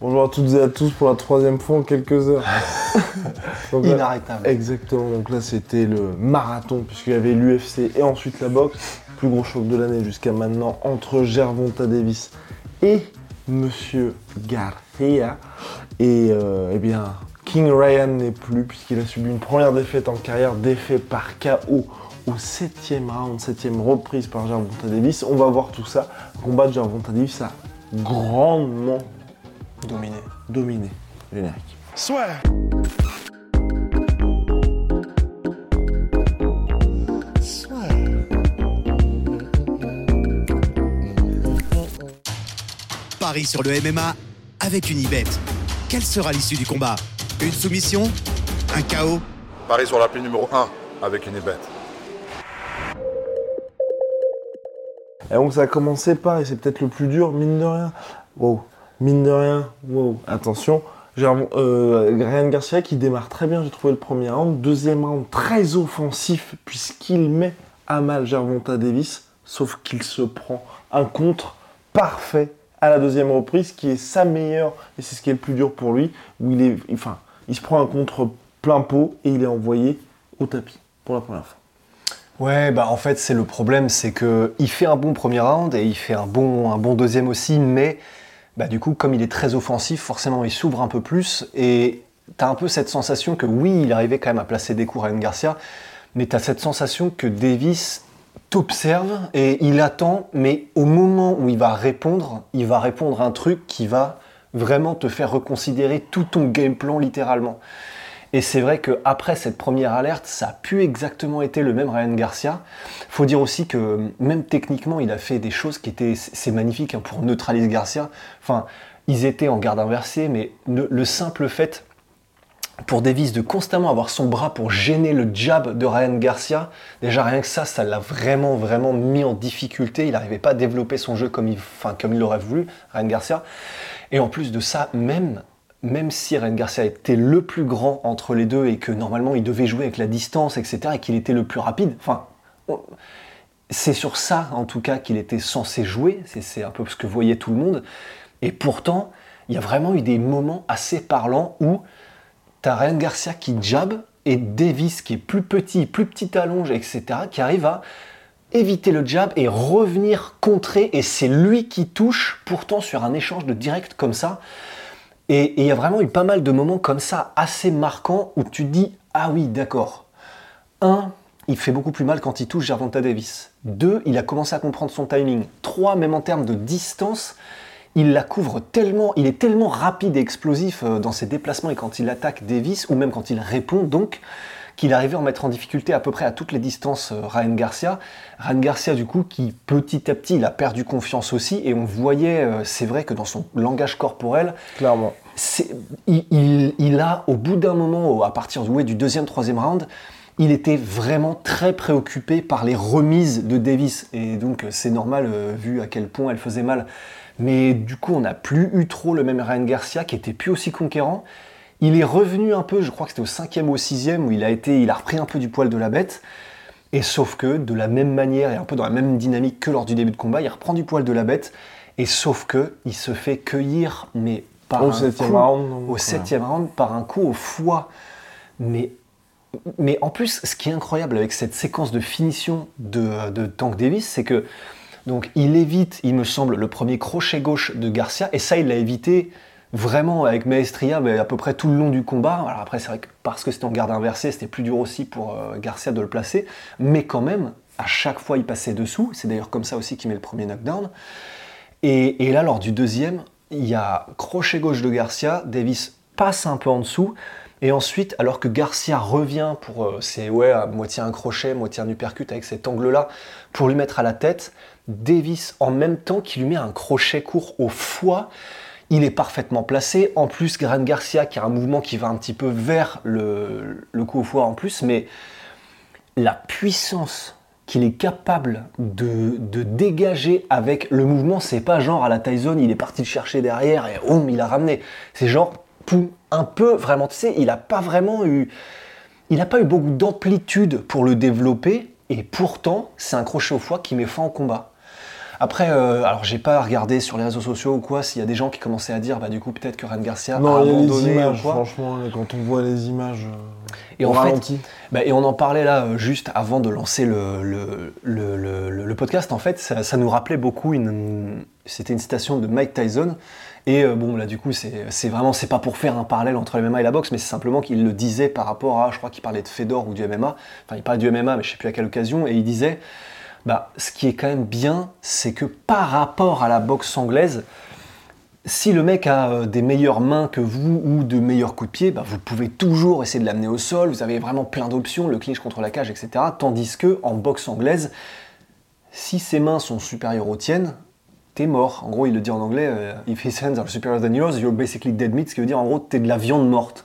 Bonjour à toutes et à tous pour la troisième fois en quelques heures. Donc là- Inarrêtable. exactement, donc là c'était le marathon puisqu'il y avait l'UFC et ensuite la boxe. Plus gros choc de l'année jusqu'à maintenant entre Gervonta Davis et Monsieur Garcia. Et euh, eh bien, King Ryan n'est plus puisqu'il a subi une première défaite en carrière, défaite par KO au septième round, septième reprise par Gervonta Davis. On va voir tout ça. Le combat de Gervonta Davis a grandement Dominé. dominé. Générique. Swear. Swear. Paris sur le MMA avec une ibet. Quelle sera l'issue du combat? Une soumission? Un chaos? Paris sur la pile numéro 1 avec une bête. Et donc ça a commencé par, et c'est peut-être le plus dur, mine de rien. Wow, mine de rien, wow, attention. Gervon- euh, Ryan Garcia qui démarre très bien, j'ai trouvé le premier round. Deuxième round très offensif puisqu'il met à mal Gervonta Davis, sauf qu'il se prend un contre parfait à la deuxième reprise qui est sa meilleure, et c'est ce qui est le plus dur pour lui, où il est, enfin, il se prend un contre plein pot et il est envoyé au tapis pour la première fois. Ouais, bah en fait, c'est le problème, c'est que il fait un bon premier round et il fait un bon, un bon deuxième aussi, mais bah, du coup, comme il est très offensif, forcément, il s'ouvre un peu plus et t'as un peu cette sensation que oui, il arrivait quand même à placer des coups à Ryan Garcia, mais t'as cette sensation que Davis t'observe et il attend, mais au moment où il va répondre, il va répondre un truc qui va vraiment te faire reconsidérer tout ton game plan littéralement. Et c'est vrai qu'après cette première alerte, ça a pu exactement été le même Ryan Garcia. Faut dire aussi que même techniquement, il a fait des choses qui étaient, c'est magnifique hein, pour neutraliser Garcia. Enfin, ils étaient en garde inversée, mais le, le simple fait pour Davis de constamment avoir son bras pour gêner le jab de Ryan Garcia, déjà rien que ça, ça l'a vraiment, vraiment mis en difficulté. Il n'arrivait pas à développer son jeu comme il, enfin, comme il l'aurait voulu, Ryan Garcia. Et en plus de ça, même, même si Ryan Garcia était le plus grand entre les deux et que normalement il devait jouer avec la distance, etc., et qu'il était le plus rapide, enfin, c'est sur ça en tout cas qu'il était censé jouer, c'est- un peu ce que voyait tout le monde. Et pourtant, il y a vraiment eu des moments assez parlants où T'as Ryan Garcia qui jab et Davis qui est plus petit, plus petite allonge, etc., qui arrive à éviter le jab et revenir contrer. Et c'est lui qui touche, pourtant sur un échange de direct comme ça. Et il y a vraiment eu pas mal de moments comme ça, assez marquants, où tu te dis Ah oui, d'accord. Un, il fait beaucoup plus mal quand il touche Gervonta Davis. Deux, il a commencé à comprendre son timing. Trois, même en termes de distance, il la couvre tellement, il est tellement rapide et explosif euh, dans ses déplacements et quand il attaque Davis, ou même quand il répond donc, qu'il arrivait à en mettre en difficulté à peu près à toutes les distances euh, Ryan Garcia. Ryan Garcia du coup qui petit à petit il a perdu confiance aussi et on voyait, euh, c'est vrai que dans son langage corporel, Clairement. il, il- il a, au bout d'un moment, à partir ouais, du deuxième, troisième round, il était vraiment très préoccupé par les remises de Davis. Et donc, euh, c'est normal, euh, vu à quel point elle faisait mal. Mais du coup, on n'a plus eu trop le même Ryan Garcia, qui était plus aussi conquérant. Il est revenu un peu, je crois que c'était au cinquième ou au sixième, où il a, été, il a repris un peu du poil de la bête. Et sauf que, de la même manière et un peu dans la même dynamique que lors du début de combat, il reprend du poil de la bête. Et sauf que, il se fait cueillir, mais par Au un septième coup- round, Au septième round, par un coup au foie. Mais, mais en plus, ce qui est incroyable avec cette séquence de finition de, de Tank Davis, c'est que donc il évite, il me semble, le premier crochet gauche de Garcia, et ça, il l'a évité vraiment avec Maestria mais à peu près tout le long du combat. Alors après, c'est vrai que parce que c'était en garde inversée, c'était plus dur aussi pour euh, Garcia de le placer, mais quand même, à chaque fois, il passait dessous. C'est d'ailleurs comme ça aussi qu'il met le premier knockdown. Et, là, lors du deuxième, il y a crochet gauche de Garcia, Davis passe un peu en dessous, Et ensuite, alors que Garcia revient pour, euh, c'est ouais, moitié un crochet, moitié un uppercut avec cet angle-là, pour lui mettre à la tête, Davis, en même temps qu'il lui met un crochet court au foie, il est parfaitement placé. En plus, Gran Garcia, qui a un mouvement qui va un petit peu vers le, coup au foie en plus, mais la puissance qu'il est capable de, dégager avec le mouvement, c'est pas genre à la Tyson, il est parti le chercher derrière et hum, il a ramené. C'est genre, un peu, vraiment, tu sais, il a pas vraiment eu. Il n'a pas eu beaucoup d'amplitude pour le développer, et pourtant, c'est un crochet au foie qui met fin au combat. Après, euh, alors j'ai pas regardé sur les réseaux sociaux ou quoi s'il y a des gens qui commençaient à dire, bah du coup peut-être que Ren Garcia Non, a abandonné ou images, quoi. franchement, quand on voit les images. euh, Et au en fait. Bah, et on en parlait là euh, juste avant de lancer le, le, le- podcast. En fait, ça, ça nous rappelait beaucoup une. C'était une citation de Mike Tyson. Et euh, bon, là, du coup, c'est c'est vraiment, c'est pas pour faire un parallèle entre le MMA et la boxe, mais c'est simplement qu'il le disait par rapport à, je crois qu'il parlait de Fedor ou du MMA. Enfin, il parlait du MMA, mais je sais plus à quelle occasion. Et il disait, bah, ce qui est quand même bien, c'est que par rapport à la boxe anglaise, si le mec a euh, des meilleures mains que vous ou de meilleurs coups de pied, bah, vous pouvez toujours essayer de l'amener au sol. Vous avez vraiment plein d'options, le clinch contre la cage, etc. Tandis que en boxe anglaise, si ses mains sont supérieures aux tiennes, t'es mort. En gros, il le dit en anglais, euh, if his hands are superior than yours, you're basically dead meat, ce qui veut dire en gros, t'es de la viande morte.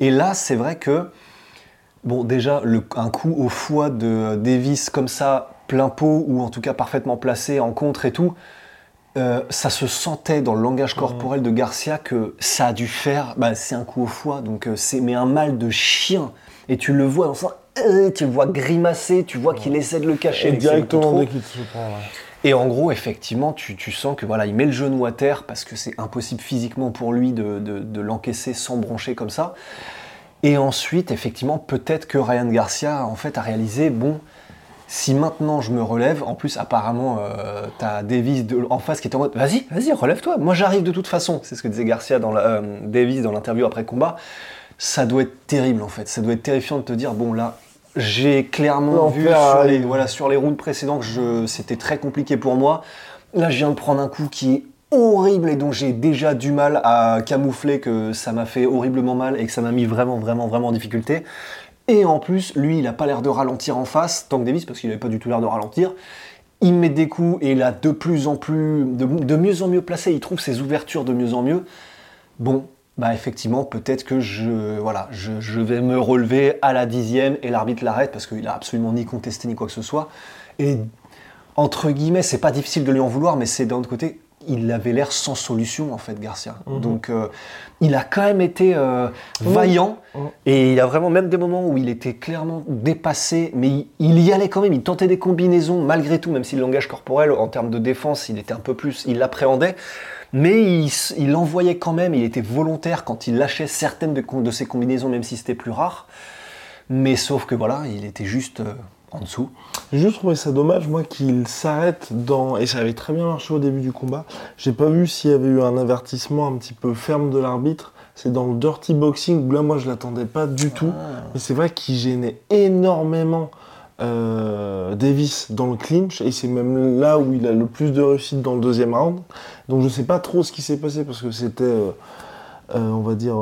Et là, c'est vrai que, bon, déjà, le- un coup au foie de Davis comme ça, plein pot, ou en tout cas parfaitement placé en contre et tout, euh, ça se sentait dans le langage corporel de Garcia que ça a dû faire, bah, c'est un coup au foie, donc euh, c'est mais un mal de chien. Et tu le vois dans ça, euh, tu le vois grimacer, tu vois qu'il essaie de le cacher. Et directement dès qu'il se prend. ouais. Et en gros, effectivement, tu, sens que voilà, il met le genou à terre parce que c'est impossible physiquement pour lui de, l'encaisser sans broncher comme ça. Et ensuite, effectivement, peut-être que Ryan Garcia en fait a réalisé bon, si maintenant je me relève, en plus apparemment euh, t'as Davis en face qui est en mode vas-y, vas-y, relève-toi. Moi j'arrive de toute façon. C'est ce que disait Garcia dans la, euh, Davis dans l'interview après combat. Ça doit être terrible en fait. Ça doit être terrifiant de te dire bon là. J'ai clairement vu sur les, voilà, sur les rounds précédents que c'était très compliqué pour moi. Là, je viens de prendre un coup qui est horrible et dont j'ai déjà du mal à camoufler que ça m'a fait horriblement mal et que ça m'a mis vraiment, vraiment, vraiment en difficulté. Et en plus, lui, il a pas l'air de ralentir en face, Tank Davis, parce qu'il avait pas du tout l'air de ralentir. Il met des coups et il a de plus en plus, de, de mieux en mieux placé. Il trouve ses ouvertures de mieux en mieux. Bon, bah effectivement, peut-être que je, voilà, je, je vais me relever à la dixième et l'arbitre l'arrête parce qu'il a absolument ni contesté ni quoi que ce soit. Et entre guillemets, c'est pas difficile de lui en vouloir, mais c'est d'un autre côté, il avait l'air sans solution en fait, Garcia. Donc, euh, il a quand même été euh, vaillant et il a vraiment même des moments où il était clairement dépassé, mais il, il y allait quand même. Il tentait des combinaisons malgré tout, même si le langage corporel en termes de défense, il était un peu plus, il l'appréhendait. Mais il, envoyait quand même, il était volontaire quand il lâchait certaines de, ses combinaisons, même si c'était plus rare. Mais sauf que voilà, il était juste euh, en dessous. J'ai juste trouvé ça dommage, moi, qu'il s'arrête dans. Et ça avait très bien marché au début du combat. J'ai pas vu s'il y avait eu un avertissement un petit peu ferme de l'arbitre. C'est dans le dirty boxing où là, moi, je l'attendais pas du tout. Mais c'est vrai qu'il gênait énormément euh, Davis dans le clinch. Et c'est même là où il a le plus de réussite dans le deuxième round. Donc je sais pas trop ce qui s'est passé parce que c'était. euh, euh, on va dire,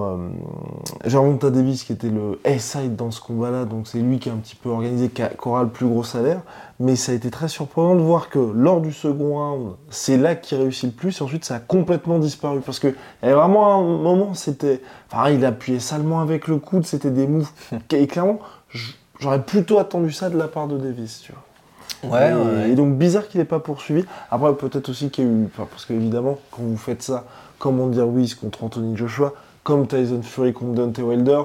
Gervonta Davis qui était le A-side dans ce combat-là, donc c'est lui qui est un petit peu organisé, qui, a- qui aura le plus gros salaire. Mais ça a été très surprenant de voir que lors du second round, c'est là qu'il réussit le plus, et ensuite ça a complètement disparu. Parce que il y avait vraiment un moment, c'était. Enfin, il appuyait salement avec le coude, c'était des moves. et clairement, j- j'aurais plutôt attendu ça de la part de Davis, tu vois. et, et donc bizarre qu'il n'ait pas poursuivi. Après, peut-être aussi qu'il y a eu. parce qu'évidemment, quand vous faites ça, comme Andy Ruiz contre Anthony Joshua, comme Tyson Fury contre Deontay Wilder,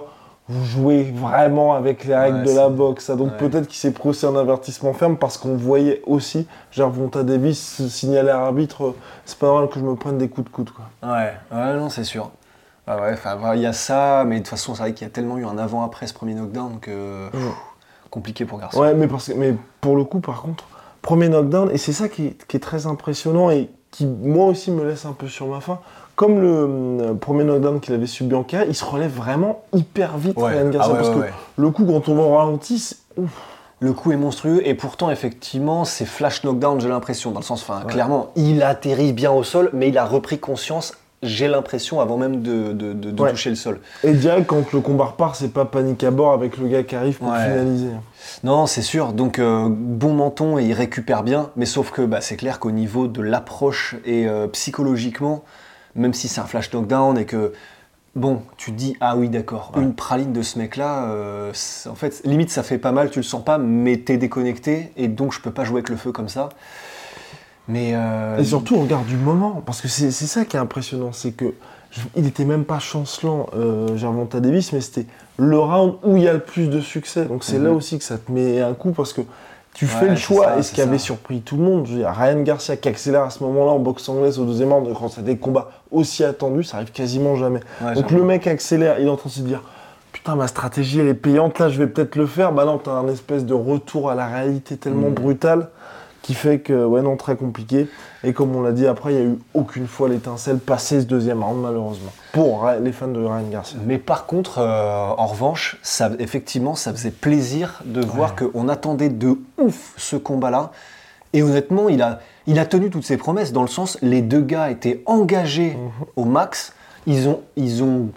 vous jouez vraiment avec les règles Ouais, de la boxe. Donc ouais. peut-être qu'il s'est procès un avertissement ferme parce qu'on voyait aussi Gervonta Davis signaler à l'arbitre euh, c'est pas normal que je me prenne des coups de coude. Quoi. Ouais, ouais, non, c'est sûr. Ah ouais, enfin, il y a ça, mais de toute façon, c'est vrai qu'il y a tellement eu un avant-après ce premier knockdown que. pff, compliqué pour Garcia. Ouais, mais, parce que, mais pour le coup, par contre, premier knockdown, et c'est ça qui est, qui est très impressionnant et qui, moi aussi, me laisse un peu sur ma faim. Comme le hum, premier knockdown qu'il avait subi en carrière, il se relève vraiment hyper vite, Ouais. Ryan Garcia, Ah ouais, parce ouais, que le coup, quand on va au ralenti, Le coup est monstrueux et pourtant, effectivement, c'est flash knockdown, j'ai l'impression. Dans le sens, enfin, clairement, il atterrit bien au sol, mais il a repris conscience, j'ai l'impression, avant même de, de- de- de Ouais. toucher le sol. Et direct, quand le combat repart, c'est pas panique à bord avec le gars qui arrive pour Ouais. finaliser. Non, c'est sûr. Donc, euh, bon menton et il récupère bien. Mais sauf que bah, c'est clair qu'au niveau de l'approche et euh, psychologiquement, même si c'est un flash knockdown et que, bon, tu te dis, ah oui, d'accord, une praline de ce mec-là, euh, en fait, limite, ça fait pas mal, tu le sens pas, mais t'es déconnecté et donc je peux pas jouer avec le feu comme ça. Mais. euh, Et surtout, on regarde du moment, parce que c'est ça qui est impressionnant, c'est que je- il était même pas chancelant, euh, Gervonta Davis, mais c'était le round où il y a le plus de succès. Donc c'est Mhm. là aussi que ça te met un coup, parce que tu Ouais, fais le choix, ça, et ce qui avait ça. surpris tout le monde, je veux dire, Ryan Garcia qui accélère à ce moment-là en boxe anglaise au deuxième round, quand c'est des combats aussi attendus, ça arrive quasiment jamais. ouais, Donc le mec accélère, il est en train de se dire Putain, ma stratégie elle est payante, là je vais peut-être le faire. Bah non, t'as un espèce de retour à la réalité tellement Mhm. brutal qui fait que, ouais, non, très compliqué. Et comme on l'a dit après, il n'y a eu aucune fois l'étincelle passée ce deuxième round, malheureusement. Pour les fans de Ryan Garcia. Mais par contre, euh, en revanche, ça, effectivement, ça faisait plaisir de voir qu'on attendait de ouf ce combat-là. Et honnêtement, il a, il a tenu toutes ses promesses, dans le sens, les deux gars étaient engagés au max. Ils ont, ils ont,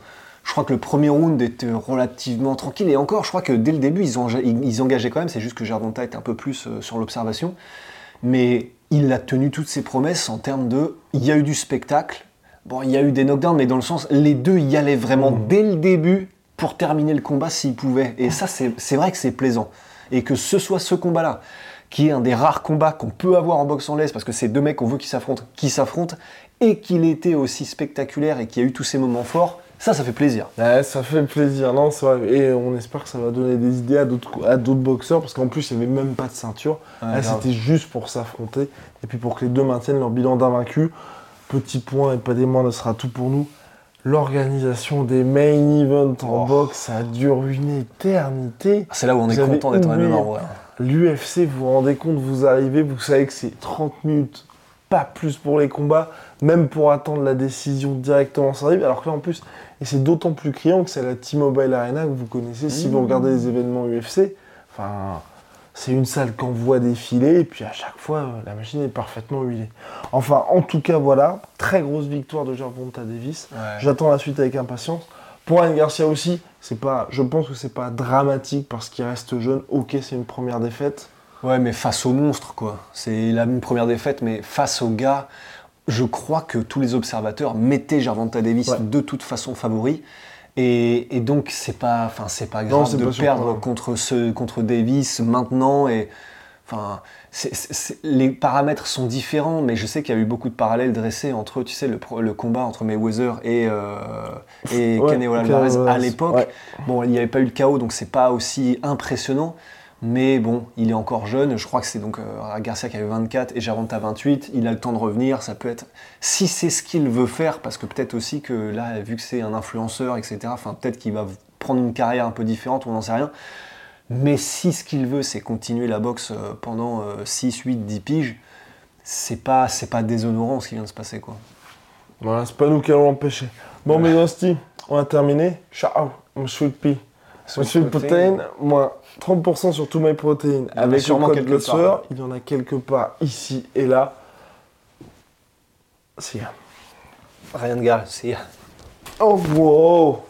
je crois que le premier round était relativement tranquille. Et encore, je crois que dès le début, ils, ont, ils, ils engageaient quand même. C'est juste que Gervonta était un peu plus euh, sur l'observation. Mais il a tenu toutes ses promesses en termes de. Il y a eu du spectacle. Bon, il y a eu des knockdowns, mais dans le sens, les deux y allaient vraiment dès le début pour terminer le combat s'ils pouvaient. Et ça, c'est c'est vrai que c'est plaisant. Et que ce soit ce combat-là, qui est un des rares combats qu'on peut avoir en boxe anglaise, parce que c'est deux mecs qu'on veut qui s'affrontent, qui s'affrontent, et qu'il était aussi spectaculaire et qu'il y a eu tous ces moments forts, ça, ça fait plaisir. Ouais, ça fait plaisir, non, c'est vrai. Et on espère que ça va donner des idées à d'autres à d'autres boxeurs, parce qu'en plus, il n'y avait même pas de ceinture. Ouais, Là, grave. c'était juste pour s'affronter, et puis pour que les deux maintiennent leur bilan d'invaincu. Petit point, et pas des moindres, ce sera tout pour nous. L'organisation des main events en Oh. boxe, ça dure une éternité. C'est là où on est Vous content d'être en oublié. MMA vrai. L'UFC, vous vous rendez compte, vous arrivez, vous savez que c'est 30 minutes, pas plus pour les combats, même pour attendre la décision directement ça arrive. Alors que là, en plus, et c'est d'autant plus criant que c'est la T-Mobile Arena que vous connaissez si Mmh. vous regardez les événements UFC. Enfin, c'est une salle qu'on voit défiler, et puis à chaque fois, euh, la machine est parfaitement huilée. Enfin, en tout cas, voilà, très grosse victoire de Gervonta Davis. Ouais. J'attends la suite avec impatience. Pour Ryan Garcia aussi, c'est pas, je pense que c'est pas dramatique parce qu'il reste jeune. Ok, c'est une première défaite. Ouais, mais face au monstre, quoi. C'est la première défaite, mais face au gars, je crois que tous les observateurs mettaient Gervonta Davis Ouais. de toute façon favori. Et, et donc, c'est pas, enfin, c'est pas grave de pas perdre contre, ce, contre Davis maintenant. Et, enfin, les paramètres sont différents, mais je sais qu'il y a eu beaucoup de parallèles dressés entre, tu sais, le, combat entre Mayweather et, euh, et Ouais, Canelo Canelo Alvarez à l'époque. Bon, il n'y avait pas eu le chaos, donc c'est pas aussi impressionnant. Mais bon, il est encore jeune. Je crois que c'est donc euh, Garcia qui avait 24 et Gervonta 28. Il a le temps de revenir. Ça peut être. Si c'est ce qu'il veut faire, parce que peut-être aussi que là, vu que c'est un influenceur, etc., enfin, peut-être qu'il va prendre une carrière un peu différente, on n'en sait rien. Mais si ce qu'il veut, c'est continuer la boxe euh, pendant euh, 6, 8, 10 piges, c'est pas, c'est pas déshonorant ce qui vient de se passer, quoi. Voilà, c'est pas nous qui allons l'empêcher. Bon, mes hosties, on a terminé. Ciao, mon sweet pea. Mon sweet protein, moins 30% sur tous mes protéines. Avec le code part. il y en a quelque part ici et là. Si. Rien de gars, c'est. Oh, wow